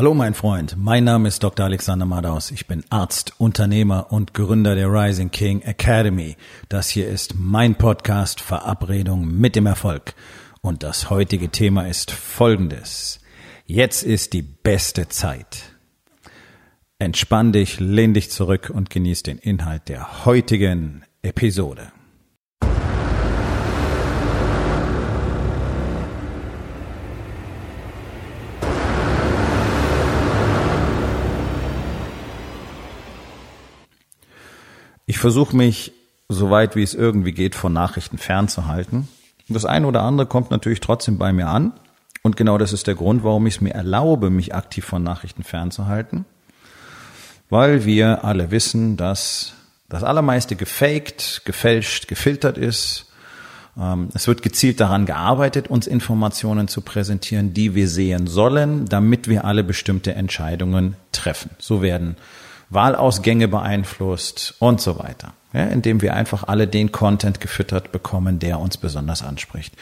Hallo mein Freund, mein Name ist Dr. Alexander Madaus. Ich bin Arzt, Unternehmer und Gründer der Rising King Academy. Das hier ist mein Podcast Verabredung mit dem Erfolg. Und das heutige Thema ist folgendes. Jetzt ist die beste Zeit. Entspann dich, lehn dich zurück und genieß den Inhalt der heutigen Episode. Ich versuche mich, so weit wie es irgendwie geht, von Nachrichten fernzuhalten. Das eine oder andere kommt natürlich trotzdem bei mir an. Und genau das ist der Grund, warum ich es mir erlaube, mich aktiv von Nachrichten fernzuhalten. Weil wir alle wissen, dass das allermeiste gefaked, gefälscht, gefiltert ist. Ähm, es wird gezielt daran gearbeitet, uns Informationen zu präsentieren, die wir sehen sollen, damit wir alle bestimmte Entscheidungen treffen. So werden Wahlausgänge beeinflusst und so weiter. Ja, indem wir einfach alle den Content gefüttert bekommen, der uns besonders anspricht.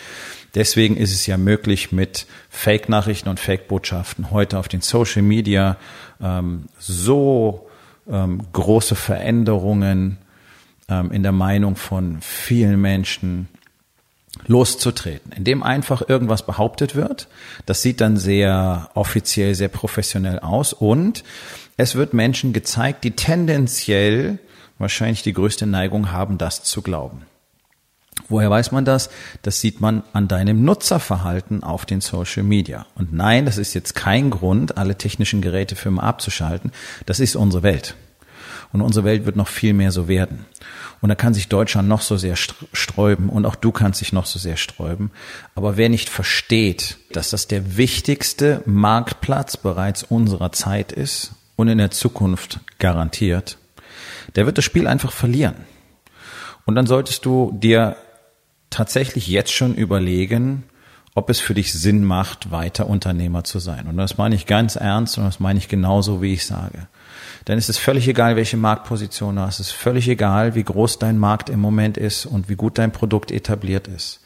Deswegen ist es ja möglich, mit Fake-Nachrichten und Fake-Botschaften heute auf den Social Media ähm, so ähm, große Veränderungen ähm, in der Meinung von vielen Menschen loszutreten, indem einfach irgendwas behauptet wird. Das sieht dann sehr offiziell, sehr professionell aus und es wird Menschen gezeigt, die tendenziell wahrscheinlich die größte Neigung haben, das zu glauben. Woher weiß man das? Das sieht man an deinem Nutzerverhalten auf den Social Media. Und nein, das ist jetzt kein Grund, alle technischen Geräte für immer abzuschalten. Das ist unsere Welt. Und unsere Welt wird noch viel mehr so werden. Und da kann sich Deutschland noch so sehr sträuben und auch du kannst dich noch so sehr sträuben. Aber wer nicht versteht, dass das der wichtigste Marktplatz bereits unserer Zeit ist und in der Zukunft garantiert, der wird das Spiel einfach verlieren. Und dann solltest du dir tatsächlich jetzt schon überlegen, ob es für dich Sinn macht, weiter Unternehmer zu sein. Und das meine ich ganz ernst und das meine ich genauso, wie ich sage. Denn es ist völlig egal, welche Marktposition du hast. Es ist völlig egal, wie groß dein Markt im Moment ist und wie gut dein Produkt etabliert ist.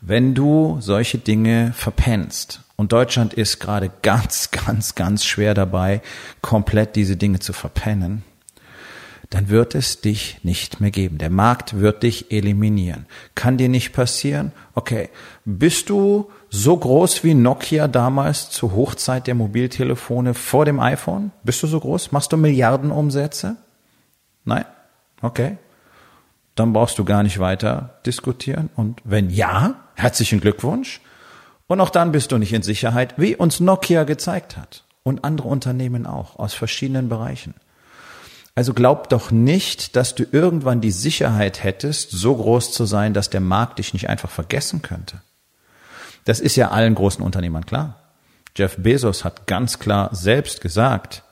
Wenn du solche Dinge verpennst und Deutschland ist gerade ganz, ganz, ganz schwer dabei, komplett diese Dinge zu verpennen, dann wird es dich nicht mehr geben. Der Markt wird dich eliminieren. Kann dir nicht passieren? Okay. Bist du so groß wie Nokia damals zur Hochzeit der Mobiltelefone vor dem iPhone? Bist du so groß? Machst du Milliardenumsätze? Nein? Okay. Dann brauchst du gar nicht weiter diskutieren. Und wenn ja, herzlichen Glückwunsch. Und auch dann bist du nicht in Sicherheit, wie uns Nokia gezeigt hat. Und andere Unternehmen auch, aus verschiedenen Bereichen. Also glaub doch nicht, dass du irgendwann die Sicherheit hättest, so groß zu sein, dass der Markt dich nicht einfach vergessen könnte. Das ist ja allen großen Unternehmern klar. Jeff Bezos hat ganz klar selbst gesagt,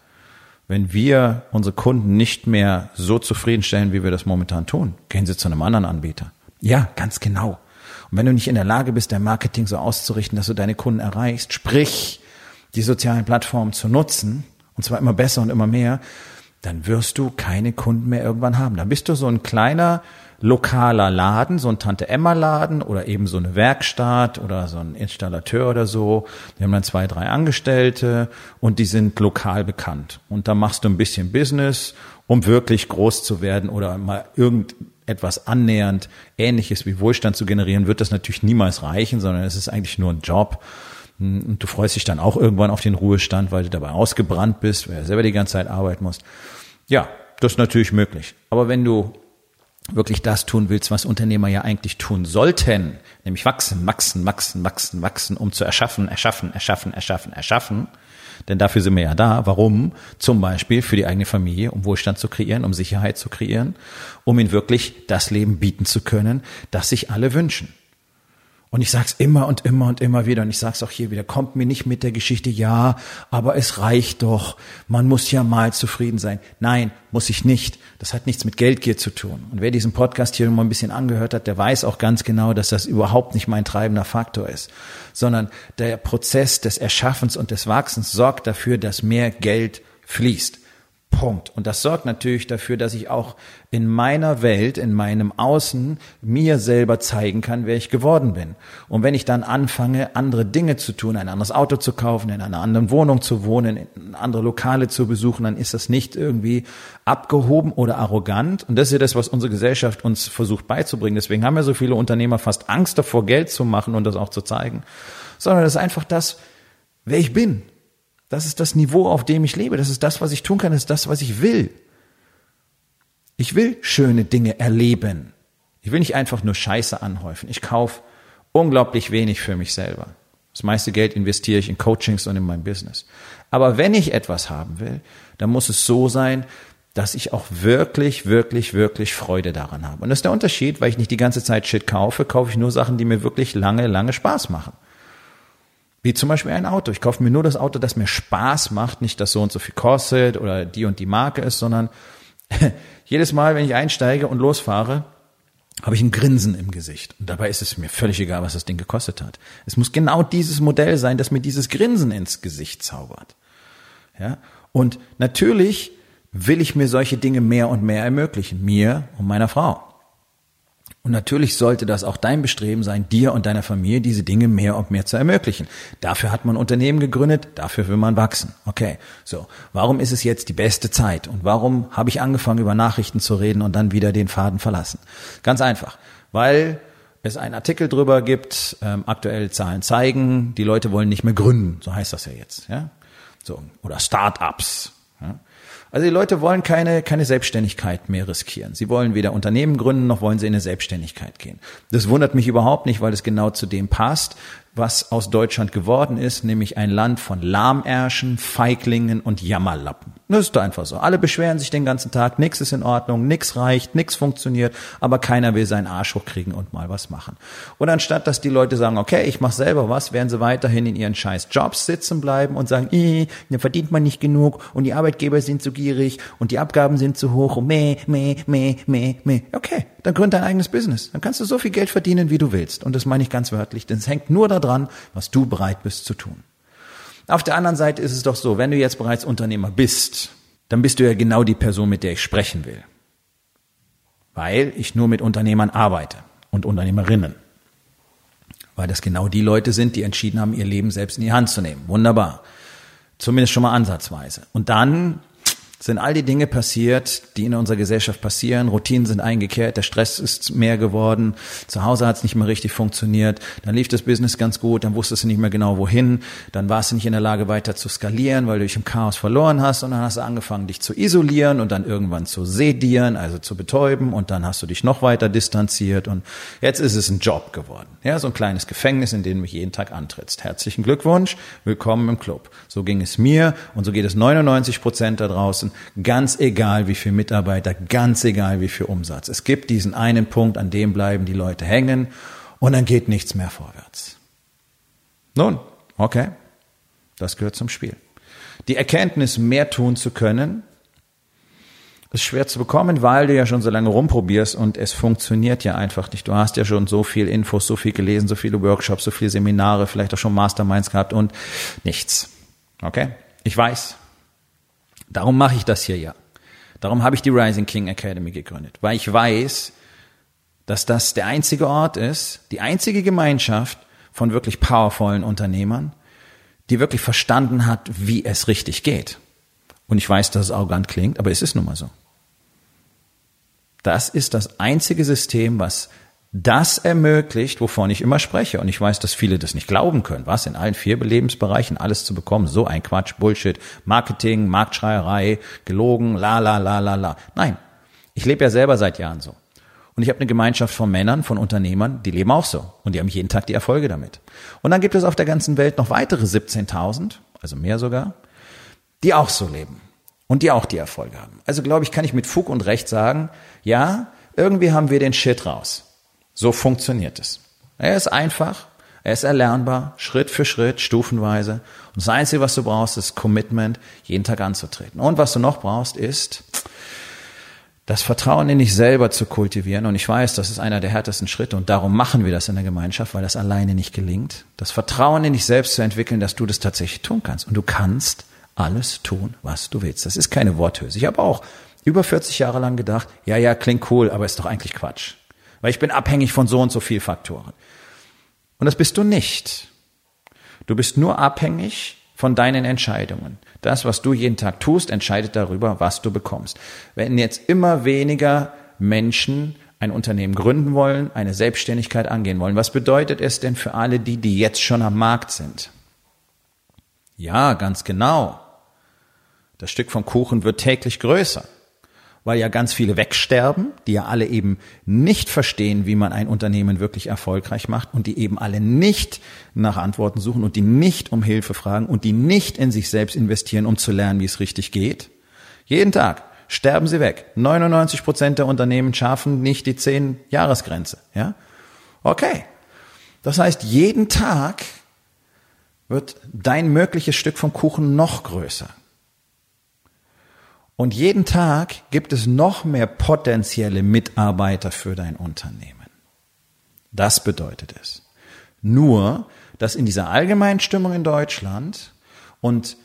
wenn wir unsere Kunden nicht mehr so zufriedenstellen, wie wir das momentan tun, gehen sie zu einem anderen Anbieter. Ja, ganz genau. Und wenn du nicht in der Lage bist, dein Marketing so auszurichten, dass du deine Kunden erreichst, sprich, die sozialen Plattformen zu nutzen, und zwar immer besser und immer mehr, dann wirst du keine Kunden mehr irgendwann haben. Dann bist du so ein kleiner lokaler Laden, so ein Tante-Emma-Laden oder eben so eine Werkstatt oder so ein Installateur oder so. Die haben dann zwei, drei Angestellte und die sind lokal bekannt. Und da machst du ein bisschen Business, um wirklich groß zu werden oder mal irgendetwas annähernd Ähnliches wie Wohlstand zu generieren, wird das natürlich niemals reichen, sondern es ist eigentlich nur ein Job. Und du freust dich dann auch irgendwann auf den Ruhestand, weil du dabei ausgebrannt bist, weil du selber die ganze Zeit arbeiten musst. Ja, das ist natürlich möglich. Aber wenn du wirklich das tun willst, was Unternehmer ja eigentlich tun sollten, nämlich wachsen, wachsen, wachsen, wachsen, wachsen, um zu erschaffen, erschaffen, erschaffen, erschaffen, erschaffen. Denn dafür sind wir ja da. Warum? Zum Beispiel für die eigene Familie, um Wohlstand zu kreieren, um Sicherheit zu kreieren, um ihnen wirklich das Leben bieten zu können, das sich alle wünschen. Und ich sag's immer und immer und immer wieder und ich sag's auch hier wieder, kommt mir nicht mit der Geschichte, ja, aber es reicht doch, man muss ja mal zufrieden sein. Nein, muss ich nicht. Das hat nichts mit Geldgier zu tun. Und wer diesen Podcast hier mal ein bisschen angehört hat, der weiß auch ganz genau, dass das überhaupt nicht mein treibender Faktor ist, sondern der Prozess des Erschaffens und des Wachsens sorgt dafür, dass mehr Geld fließt. Punkt. Und das sorgt natürlich dafür, dass ich auch in meiner Welt, in meinem Außen mir selber zeigen kann, wer ich geworden bin. Und wenn ich dann anfange, andere Dinge zu tun, ein anderes Auto zu kaufen, in einer anderen Wohnung zu wohnen, andere Lokale zu besuchen, dann ist das nicht irgendwie abgehoben oder arrogant. Und das ist ja das, was unsere Gesellschaft uns versucht beizubringen. Deswegen haben ja so viele Unternehmer fast Angst davor, Geld zu machen und das auch zu zeigen. Sondern das ist einfach das, wer ich bin. Das ist das Niveau, auf dem ich lebe. Das ist das, was ich tun kann. Das ist das, was ich will. Ich will schöne Dinge erleben. Ich will nicht einfach nur Scheiße anhäufen. Ich kaufe unglaublich wenig für mich selber. Das meiste Geld investiere ich in Coachings und in mein Business. Aber wenn ich etwas haben will, dann muss es so sein, dass ich auch wirklich, wirklich, wirklich Freude daran habe. Und das ist der Unterschied, weil ich nicht die ganze Zeit Shit kaufe, kaufe ich nur Sachen, die mir wirklich lange, lange Spaß machen. Wie zum Beispiel ein Auto. Ich kaufe mir nur das Auto, das mir Spaß macht, nicht das so und so viel kostet oder die und die Marke ist, sondern jedes Mal, wenn ich einsteige und losfahre, habe ich ein Grinsen im Gesicht. Und dabei ist es mir völlig egal, was das Ding gekostet hat. Es muss genau dieses Modell sein, das mir dieses Grinsen ins Gesicht zaubert. Ja? Und natürlich will ich mir solche Dinge mehr und mehr ermöglichen. Mir und meiner Frau. Und natürlich sollte das auch dein Bestreben sein, dir und deiner Familie diese Dinge mehr und mehr zu ermöglichen. Dafür hat man Unternehmen gegründet, dafür will man wachsen. Okay, so. Warum ist es jetzt die beste Zeit? Und warum habe ich angefangen, über Nachrichten zu reden und dann wieder den Faden verlassen? Ganz einfach, weil es einen Artikel drüber gibt, ähm, aktuelle Zahlen zeigen, die Leute wollen nicht mehr gründen, so heißt das ja jetzt, ja. So, oder Start-ups. Ja? Also die Leute wollen keine, keine Selbstständigkeit mehr riskieren. Sie wollen weder Unternehmen gründen, noch wollen sie in eine Selbstständigkeit gehen. Das wundert mich überhaupt nicht, weil es genau zu dem passt, was aus Deutschland geworden ist, nämlich ein Land von Lahmärschen, Feiglingen und Jammerlappen. Das ist einfach so. Alle beschweren sich den ganzen Tag, nix ist in Ordnung, nix reicht, nix funktioniert, aber keiner will seinen Arsch hochkriegen und mal was machen. Und anstatt, dass die Leute sagen, okay, ich mache selber was, werden sie weiterhin in ihren scheiß Jobs sitzen bleiben und sagen, äh, da verdient man nicht genug und die Arbeitgeber sind zu gierig und die Abgaben sind zu hoch und meh, meh, meh, meh, meh. Okay, dann gründ dein eigenes Business. Dann kannst du so viel Geld verdienen, wie du willst. Und das meine ich ganz wörtlich, denn es hängt nur daran, was du bereit bist zu tun. Auf der anderen Seite ist es doch so, wenn du jetzt bereits Unternehmer bist, dann bist du ja genau die Person, mit der ich sprechen will. Weil ich nur mit Unternehmern arbeite und Unternehmerinnen. Weil das genau die Leute sind, die entschieden haben, ihr Leben selbst in die Hand zu nehmen. Wunderbar. Zumindest schon mal ansatzweise. Und dann sind all die Dinge passiert, die in unserer Gesellschaft passieren. Routinen sind eingekehrt, der Stress ist mehr geworden, zu Hause hat es nicht mehr richtig funktioniert, dann lief das Business ganz gut, dann wusstest du nicht mehr genau wohin, dann warst du nicht in der Lage weiter zu skalieren, weil du dich im Chaos verloren hast und dann hast du angefangen, dich zu isolieren und dann irgendwann zu sedieren, also zu betäuben und dann hast du dich noch weiter distanziert und jetzt ist es ein Job geworden. Ja, so ein kleines Gefängnis, in dem du jeden Tag antrittst. Herzlichen Glückwunsch, willkommen im Club. So ging es mir und so geht es 99 Prozent da draußen draußen, ganz egal wie viel Mitarbeiter, ganz egal wie viel Umsatz. Es gibt diesen einen Punkt, an dem bleiben die Leute hängen und dann geht nichts mehr vorwärts. Nun, okay, das gehört zum Spiel. Die Erkenntnis, mehr tun zu können, ist schwer zu bekommen, weil du ja schon so lange rumprobierst und es funktioniert ja einfach nicht. Du hast ja schon so viel Infos, so viel gelesen, so viele Workshops, so viele Seminare, vielleicht auch schon Masterminds gehabt und nichts. Okay? Ich weiß, Darum mache ich das hier ja. Darum habe ich die Rising King Academy gegründet, weil ich weiß, dass das der einzige Ort ist, die einzige Gemeinschaft von wirklich powervollen Unternehmern, die wirklich verstanden hat, wie es richtig geht. Und ich weiß, dass es arrogant klingt, aber es ist nun mal so. Das ist das einzige System, was das ermöglicht, wovon ich immer spreche. Und ich weiß, dass viele das nicht glauben können. Was? In allen vier Lebensbereichen alles zu bekommen? So ein Quatsch, Bullshit, Marketing, Marktschreierei, gelogen, la, la, la, la, la. Nein. Ich lebe ja selber seit Jahren so. Und ich habe eine Gemeinschaft von Männern, von Unternehmern, die leben auch so. Und die haben jeden Tag die Erfolge damit. Und dann gibt es auf der ganzen Welt noch weitere 17.000, also mehr sogar, die auch so leben. Und die auch die Erfolge haben. Also glaube ich, kann ich mit Fug und Recht sagen, ja, irgendwie haben wir den Shit raus. So funktioniert es. Er ist einfach, er ist erlernbar, Schritt für Schritt, stufenweise. Und das Einzige, was du brauchst, ist Commitment, jeden Tag anzutreten. Und was du noch brauchst, ist das Vertrauen in dich selber zu kultivieren. Und ich weiß, das ist einer der härtesten Schritte und darum machen wir das in der Gemeinschaft, weil das alleine nicht gelingt. Das Vertrauen in dich selbst zu entwickeln, dass du das tatsächlich tun kannst. Und du kannst alles tun, was du willst. Das ist keine Worthülse. Ich habe auch über 40 Jahre lang gedacht, ja, ja, klingt cool, aber ist doch eigentlich Quatsch. Weil ich bin abhängig von so und so viel Faktoren. Und das bist du nicht. Du bist nur abhängig von deinen Entscheidungen. Das, was du jeden Tag tust, entscheidet darüber, was du bekommst. Wenn jetzt immer weniger Menschen ein Unternehmen gründen wollen, eine Selbstständigkeit angehen wollen, was bedeutet es denn für alle die, die jetzt schon am Markt sind? Ja, ganz genau. Das Stück vom Kuchen wird täglich größer weil ja ganz viele wegsterben, die ja alle eben nicht verstehen, wie man ein Unternehmen wirklich erfolgreich macht und die eben alle nicht nach Antworten suchen und die nicht um Hilfe fragen und die nicht in sich selbst investieren, um zu lernen, wie es richtig geht. Jeden Tag sterben sie weg. 99 Prozent der Unternehmen schaffen nicht die 10-Jahresgrenze, ja? Okay. Das heißt, jeden Tag wird dein mögliches Stück vom Kuchen noch größer. Und jeden Tag gibt es noch mehr potenzielle Mitarbeiter für dein Unternehmen. Das bedeutet es. Nur, dass in dieser allgemeinen Stimmung in Deutschland und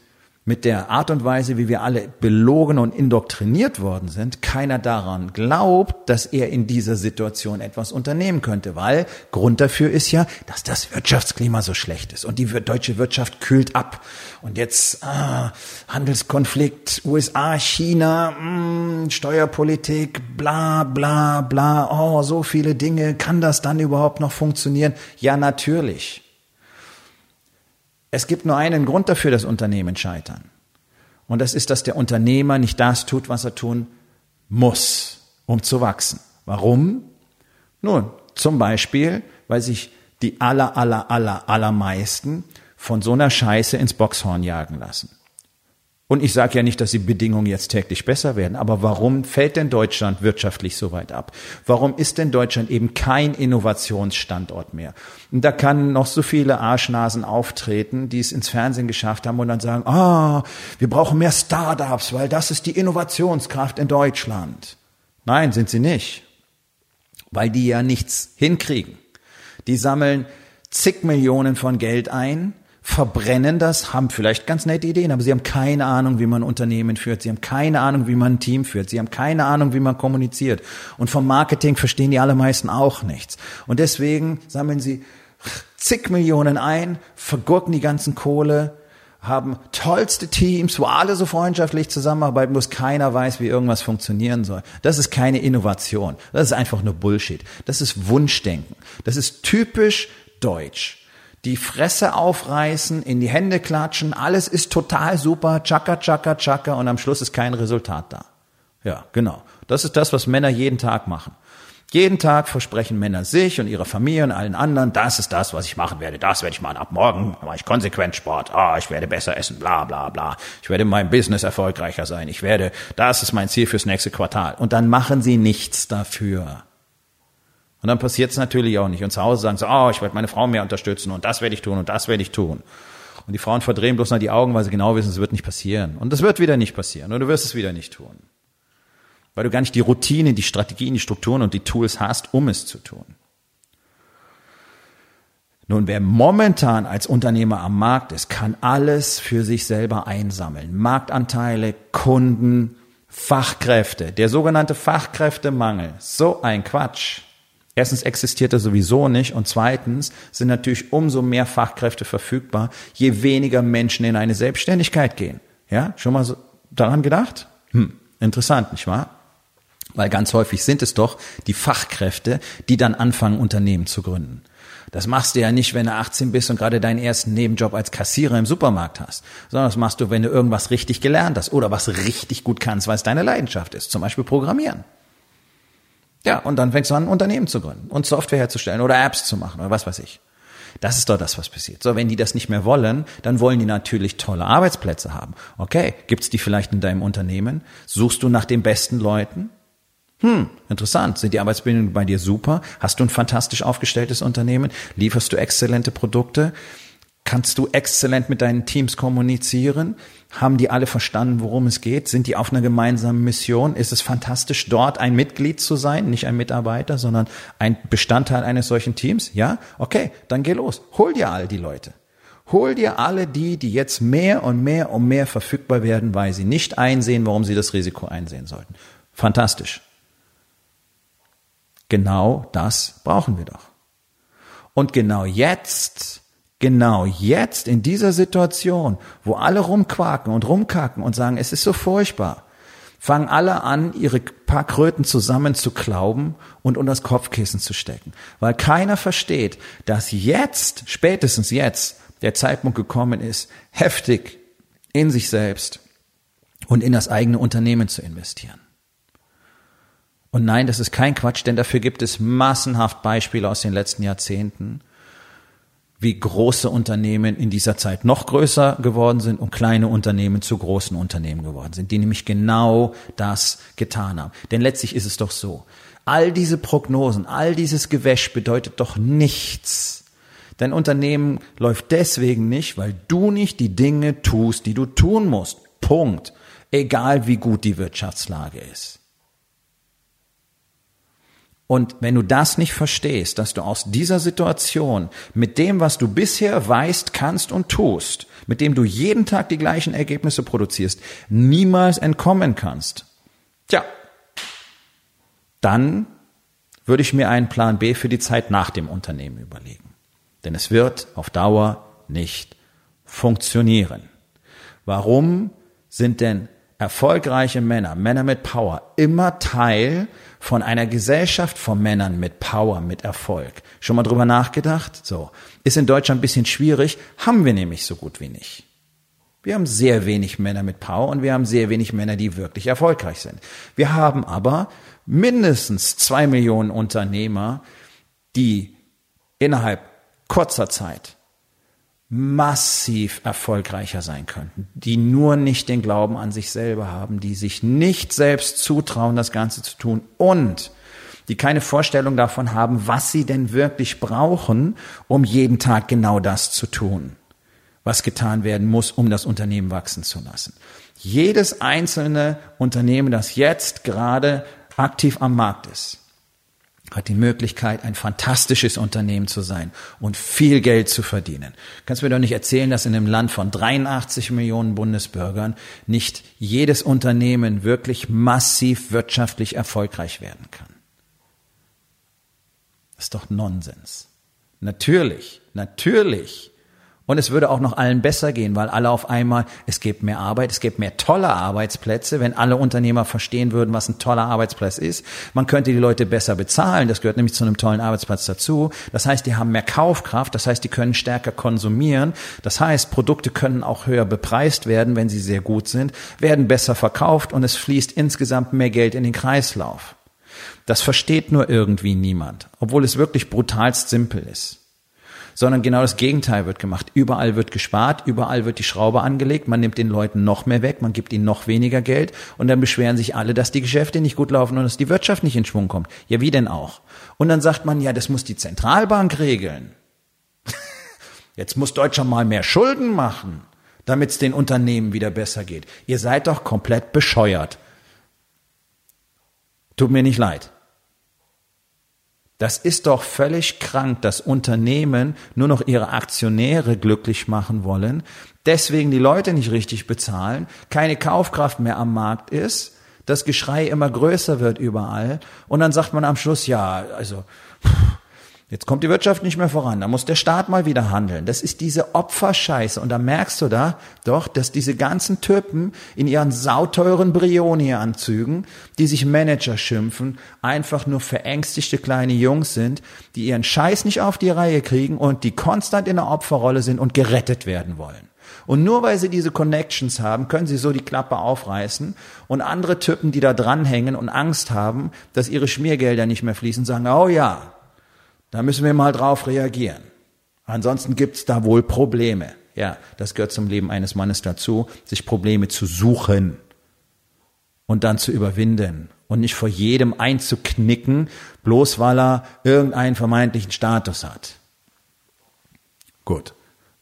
mit der Art und Weise, wie wir alle belogen und indoktriniert worden sind, keiner daran glaubt, dass er in dieser Situation etwas unternehmen könnte, weil Grund dafür ist ja, dass das Wirtschaftsklima so schlecht ist und die deutsche Wirtschaft kühlt ab. Und jetzt ah, Handelskonflikt, USA, China, mh, hm, Steuerpolitik, bla bla bla, oh, so viele Dinge, kann das dann überhaupt noch funktionieren? Ja, natürlich. Es gibt nur einen Grund dafür, dass Unternehmen scheitern. Und das ist, dass der Unternehmer nicht das tut, was er tun muss, um zu wachsen. Warum? Nun, zum Beispiel, weil sich die aller, aller, aller, allermeisten von so einer Scheiße ins Boxhorn jagen lassen. Und ich sage ja nicht, dass die Bedingungen jetzt täglich besser werden, aber warum fällt denn Deutschland wirtschaftlich so weit ab? Warum ist denn Deutschland eben kein Innovationsstandort mehr? Und da kann noch so viele Arschnasen auftreten, die es ins Fernsehen geschafft haben und dann sagen, ah, wir brauchen mehr Startups, weil das ist die Innovationskraft in Deutschland. Nein, sind sie nicht. Weil die ja nichts hinkriegen. Die sammeln zig Millionen von Geld ein, verbrennen das, haben vielleicht ganz nette Ideen, aber sie haben keine Ahnung, wie man Unternehmen führt. Sie haben keine Ahnung, wie man ein Team führt. Sie haben keine Ahnung, wie man kommuniziert. Und vom Marketing verstehen die allermeisten auch nichts. Und deswegen sammeln sie zig Millionen ein, vergurken die ganzen Kohle, haben tollste Teams, wo alle so freundschaftlich zusammenarbeiten, bloß keiner weiß, wie irgendwas funktionieren soll. Das ist keine Innovation. Das ist einfach nur Bullshit. Das ist Wunschdenken. Das ist typisch deutsch die Fresse aufreißen, in die Hände klatschen, alles ist total super, tschakka, tschakka, tschakka und am Schluss ist kein Resultat da. Ja, genau. Das ist das, was Männer jeden Tag machen. Jeden Tag versprechen Männer sich und ihrer Familie und allen anderen, das ist das, was ich machen werde, das werde ich machen. Ab morgen mache ich konsequent Sport, ah, ich werde besser essen, bla bla bla. Ich werde in meinem Business erfolgreicher sein. Ich werde, das ist mein Ziel fürs nächste Quartal. Und dann machen sie nichts dafür. Und dann passiert es natürlich auch nicht. Und zu Hause sagen sie, oh, ich werde meine Frau mehr unterstützen und das werde ich tun und das werde ich tun. Und die Frauen verdrehen bloß noch die Augen, weil sie genau wissen, es wird nicht passieren. Und das wird wieder nicht passieren. Und du wirst es wieder nicht tun. Weil du gar nicht die Routine, die Strategien, die Strukturen und die Tools hast, um es zu tun. Nun, wer momentan als Unternehmer am Markt ist, kann alles für sich selber einsammeln. Marktanteile, Kunden, Fachkräfte. Der sogenannte Fachkräftemangel. So ein Quatsch. Erstens existiert er sowieso nicht und zweitens sind natürlich umso mehr Fachkräfte verfügbar, je weniger Menschen in eine Selbstständigkeit gehen. Ja, schon mal so daran gedacht? Hm, interessant, nicht wahr? Weil ganz häufig sind es doch die Fachkräfte, die dann anfangen, Unternehmen zu gründen. Das machst du ja nicht, wenn du 18 bist und gerade deinen ersten Nebenjob als Kassierer im Supermarkt hast, sondern das machst du, wenn du irgendwas richtig gelernt hast oder was richtig gut kannst, weil es deine Leidenschaft ist, zum Beispiel Programmieren. Ja, und dann fängst du an, ein Unternehmen zu gründen und Software herzustellen oder Apps zu machen oder was weiß ich. Das ist doch das, was passiert. So, wenn die das nicht mehr wollen, dann wollen die natürlich tolle Arbeitsplätze haben. Okay, gibt's die vielleicht in deinem Unternehmen? Suchst du nach den besten Leuten? Hm, interessant. Sind die Arbeitsbedingungen bei dir super? Hast du ein fantastisch aufgestelltes Unternehmen? Lieferst du exzellente Produkte? Kannst du exzellent mit deinen Teams kommunizieren? Haben die alle verstanden, worum es geht? Sind die auf einer gemeinsamen Mission? Ist es fantastisch, dort ein Mitglied zu sein, nicht ein Mitarbeiter, sondern ein Bestandteil eines solchen Teams? Ja? Okay, dann geh los. Hol dir all die Leute. Hol dir alle die, die jetzt mehr und mehr und mehr verfügbar werden, weil sie nicht einsehen, warum sie das Risiko einsehen sollten. Fantastisch. Genau das brauchen wir doch. Und genau jetzt, genau jetzt in dieser Situation, wo alle rumquaken und rumkacken und sagen, es ist so furchtbar, fangen alle an, ihre paar Kröten zusammen zu klauben und unter das Kopfkissen zu stecken. Weil keiner versteht, dass jetzt, spätestens jetzt, der Zeitpunkt gekommen ist, heftig in sich selbst und in das eigene Unternehmen zu investieren. Und nein, das ist kein Quatsch, denn dafür gibt es massenhaft Beispiele aus den letzten Jahrzehnten, wie große Unternehmen in dieser Zeit noch größer geworden sind und kleine Unternehmen zu großen Unternehmen geworden sind, die nämlich genau das getan haben. Denn letztlich ist es doch so, all diese Prognosen, all dieses Gewäsch bedeutet doch nichts. Dein Unternehmen läuft deswegen nicht, weil du nicht die Dinge tust, die du tun musst. Punkt. Egal wie gut die Wirtschaftslage ist. Und wenn du das nicht verstehst, dass du aus dieser Situation mit dem, was du bisher weißt, kannst und tust, mit dem du jeden Tag die gleichen Ergebnisse produzierst, niemals entkommen kannst, tja, dann würde ich mir einen Plan B für die Zeit nach dem Unternehmen überlegen. Denn es wird auf Dauer nicht funktionieren. Warum sind denn erfolgreiche Männer, Männer mit Power, immer Teil von einer Gesellschaft von Männern mit Power, mit Erfolg. Schon mal drüber nachgedacht? So. Ist in Deutschland ein bisschen schwierig, haben wir nämlich so gut wie nicht. Wir haben sehr wenig Männer mit Power und wir haben sehr wenig Männer, die wirklich erfolgreich sind. Wir haben aber mindestens zwei Millionen Unternehmer, die innerhalb kurzer Zeit massiv erfolgreicher sein könnten, die nur nicht den Glauben an sich selber haben, die sich nicht selbst zutrauen, das Ganze zu tun und die keine Vorstellung davon haben, was sie denn wirklich brauchen, um jeden Tag genau das zu tun, was getan werden muss, um das Unternehmen wachsen zu lassen. Jedes einzelne Unternehmen, das jetzt gerade aktiv am Markt ist, hat die Möglichkeit, ein fantastisches Unternehmen zu sein und viel Geld zu verdienen. Kannst mir doch nicht erzählen, dass in einem Land von 83 Millionen Bundesbürgern nicht jedes Unternehmen wirklich massiv wirtschaftlich erfolgreich werden kann. Das ist doch Nonsens. Natürlich, natürlich und es würde auch noch allen besser gehen, weil alle auf einmal, es gibt mehr Arbeit, es gibt mehr tolle Arbeitsplätze, wenn alle Unternehmer verstehen würden, was ein toller Arbeitsplatz ist. Man könnte die Leute besser bezahlen, das gehört nämlich zu einem tollen Arbeitsplatz dazu. Das heißt, die haben mehr Kaufkraft, das heißt, die können stärker konsumieren. Das heißt, Produkte können auch höher bepreist werden, wenn sie sehr gut sind, werden besser verkauft und es fließt insgesamt mehr Geld in den Kreislauf. Das versteht nur irgendwie niemand, obwohl es wirklich brutalst simpel ist sondern genau das Gegenteil wird gemacht. Überall wird gespart, überall wird die Schraube angelegt, man nimmt den Leuten noch mehr weg, man gibt ihnen noch weniger Geld und dann beschweren sich alle, dass die Geschäfte nicht gut laufen und dass die Wirtschaft nicht in Schwung kommt. Ja, wie denn auch? Und dann sagt man, ja, das muss die Zentralbank regeln. Jetzt muss Deutschland mal mehr Schulden machen, damit es den Unternehmen wieder besser geht. Ihr seid doch komplett bescheuert. Tut mir nicht leid. Das ist doch völlig krank, dass Unternehmen nur noch ihre Aktionäre glücklich machen wollen, deswegen die Leute nicht richtig bezahlen, keine Kaufkraft mehr am Markt ist, das Geschrei immer größer wird überall und dann sagt man am Schluss, ja, also pff, Jetzt kommt die Wirtschaft nicht mehr voran, da muss der Staat mal wieder handeln. Das ist diese Opferscheiße. Und da merkst du da doch, dass diese ganzen Typen in ihren sauteuren Brioni-Anzügen, die sich Manager schimpfen, einfach nur verängstigte kleine Jungs sind, die ihren Scheiß nicht auf die Reihe kriegen und die konstant in der Opferrolle sind und gerettet werden wollen. Und nur weil sie diese Connections haben, können sie so die Klappe aufreißen und andere Typen, die da dranhängen und Angst haben, dass ihre Schmiergelder nicht mehr fließen, sagen, oh ja, da müssen wir mal drauf reagieren. Ansonsten gibt's da wohl Probleme. Ja, das gehört zum Leben eines Mannes dazu, sich Probleme zu suchen und dann zu überwinden und nicht vor jedem einzuknicken, bloß weil er irgendeinen vermeintlichen Status hat. Gut.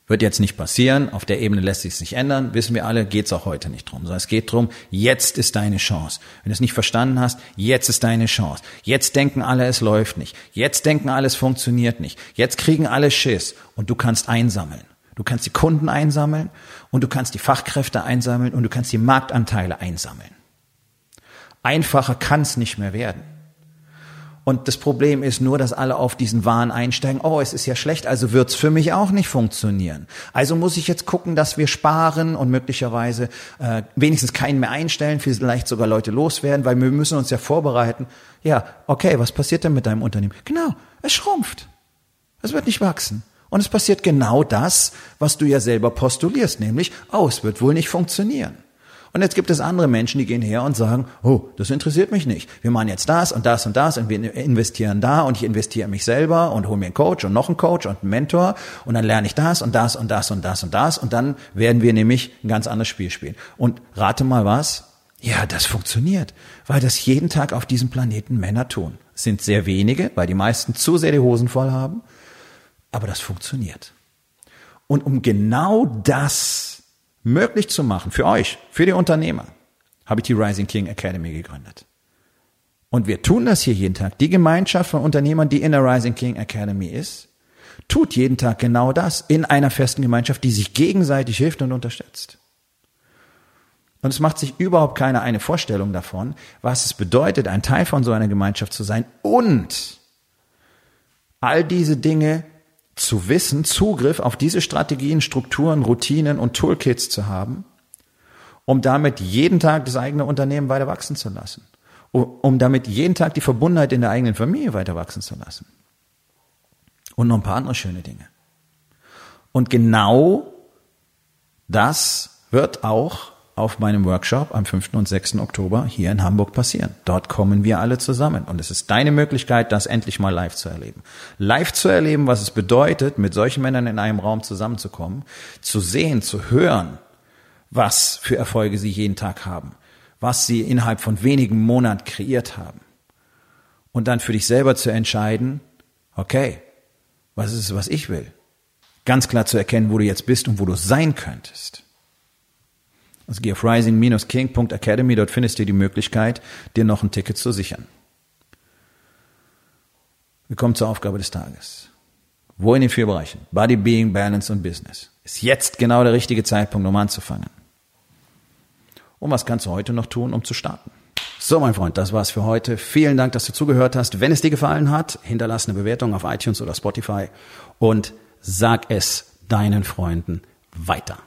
Wird jetzt nicht passieren, auf der Ebene lässt sich es nicht ändern, wissen wir alle, geht's auch heute nicht drum. Sondern es geht drum, jetzt ist deine Chance. Wenn du es nicht verstanden hast, jetzt ist deine Chance. Jetzt denken alle, es läuft nicht. Jetzt denken alle, es funktioniert nicht. Jetzt kriegen alle Schiss und du kannst einsammeln. Du kannst die Kunden einsammeln und du kannst die Fachkräfte einsammeln und du kannst die Marktanteile einsammeln. Einfacher kann es nicht mehr werden. Und das Problem ist nur, dass alle auf diesen Wahn einsteigen, oh, es ist ja schlecht, also wird's für mich auch nicht funktionieren. Also muss ich jetzt gucken, dass wir sparen und möglicherweise äh, wenigstens keinen mehr einstellen, vielleicht sogar Leute loswerden, weil wir müssen uns ja vorbereiten. Ja, okay, was passiert denn mit deinem Unternehmen? Genau, es schrumpft. Es wird nicht wachsen. Und es passiert genau das, was du ja selber postulierst, nämlich, oh, es wird wohl nicht funktionieren. Und jetzt gibt es andere Menschen, die gehen her und sagen, oh, das interessiert mich nicht. Wir machen jetzt das und das und das und wir investieren da und ich investiere in mich selber und hole mir einen Coach und noch einen Coach und einen Mentor und dann lerne ich das und das und das und das und das und dann werden wir nämlich ein ganz anderes Spiel spielen. Und rate mal was? Ja, das funktioniert, weil das jeden Tag auf diesem Planeten Männer tun. Es sind sehr wenige, weil die meisten zu sehr die Hosen voll haben, aber das funktioniert. Und um genau das möglich zu machen für euch, für die Unternehmer, habe ich die Rising King Academy gegründet. Und wir tun das hier jeden Tag. Die Gemeinschaft von Unternehmern, die in der Rising King Academy ist, tut jeden Tag genau das in einer festen Gemeinschaft, die sich gegenseitig hilft und unterstützt. Und es macht sich überhaupt keine eine Vorstellung davon, was es bedeutet, ein Teil von so einer Gemeinschaft zu sein und all diese Dinge zu wissen, Zugriff auf diese Strategien, Strukturen, Routinen und Toolkits zu haben, um damit jeden Tag das eigene Unternehmen weiter wachsen zu lassen, um damit jeden Tag die Verbundenheit in der eigenen Familie weiter wachsen zu lassen. Und noch ein paar andere schöne Dinge. Und genau das wird auch auf meinem Workshop am 5. und 6. Oktober hier in Hamburg passieren. Dort kommen wir alle zusammen. Und es ist deine Möglichkeit, das endlich mal live zu erleben. Live zu erleben, was es bedeutet, mit solchen Männern in einem Raum zusammenzukommen, zu sehen, zu hören, was für Erfolge sie jeden Tag haben, was sie innerhalb von wenigen Monaten kreiert haben. Und dann für dich selber zu entscheiden, okay, was ist es, was ich will? Ganz klar zu erkennen, wo du jetzt bist und wo du sein könntest. Also geh auf rising-king.academy, dort findest du die Möglichkeit, dir noch ein Ticket zu sichern. Wir kommen zur Aufgabe des Tages. Wo in den vier Bereichen? Body, Being, Balance und Business. Ist jetzt genau der richtige Zeitpunkt, um anzufangen. Und was kannst du heute noch tun, um zu starten? So, mein Freund, das war's für heute. Vielen Dank, dass du zugehört hast. Wenn es dir gefallen hat, hinterlass eine Bewertung auf iTunes oder Spotify und sag es deinen Freunden weiter.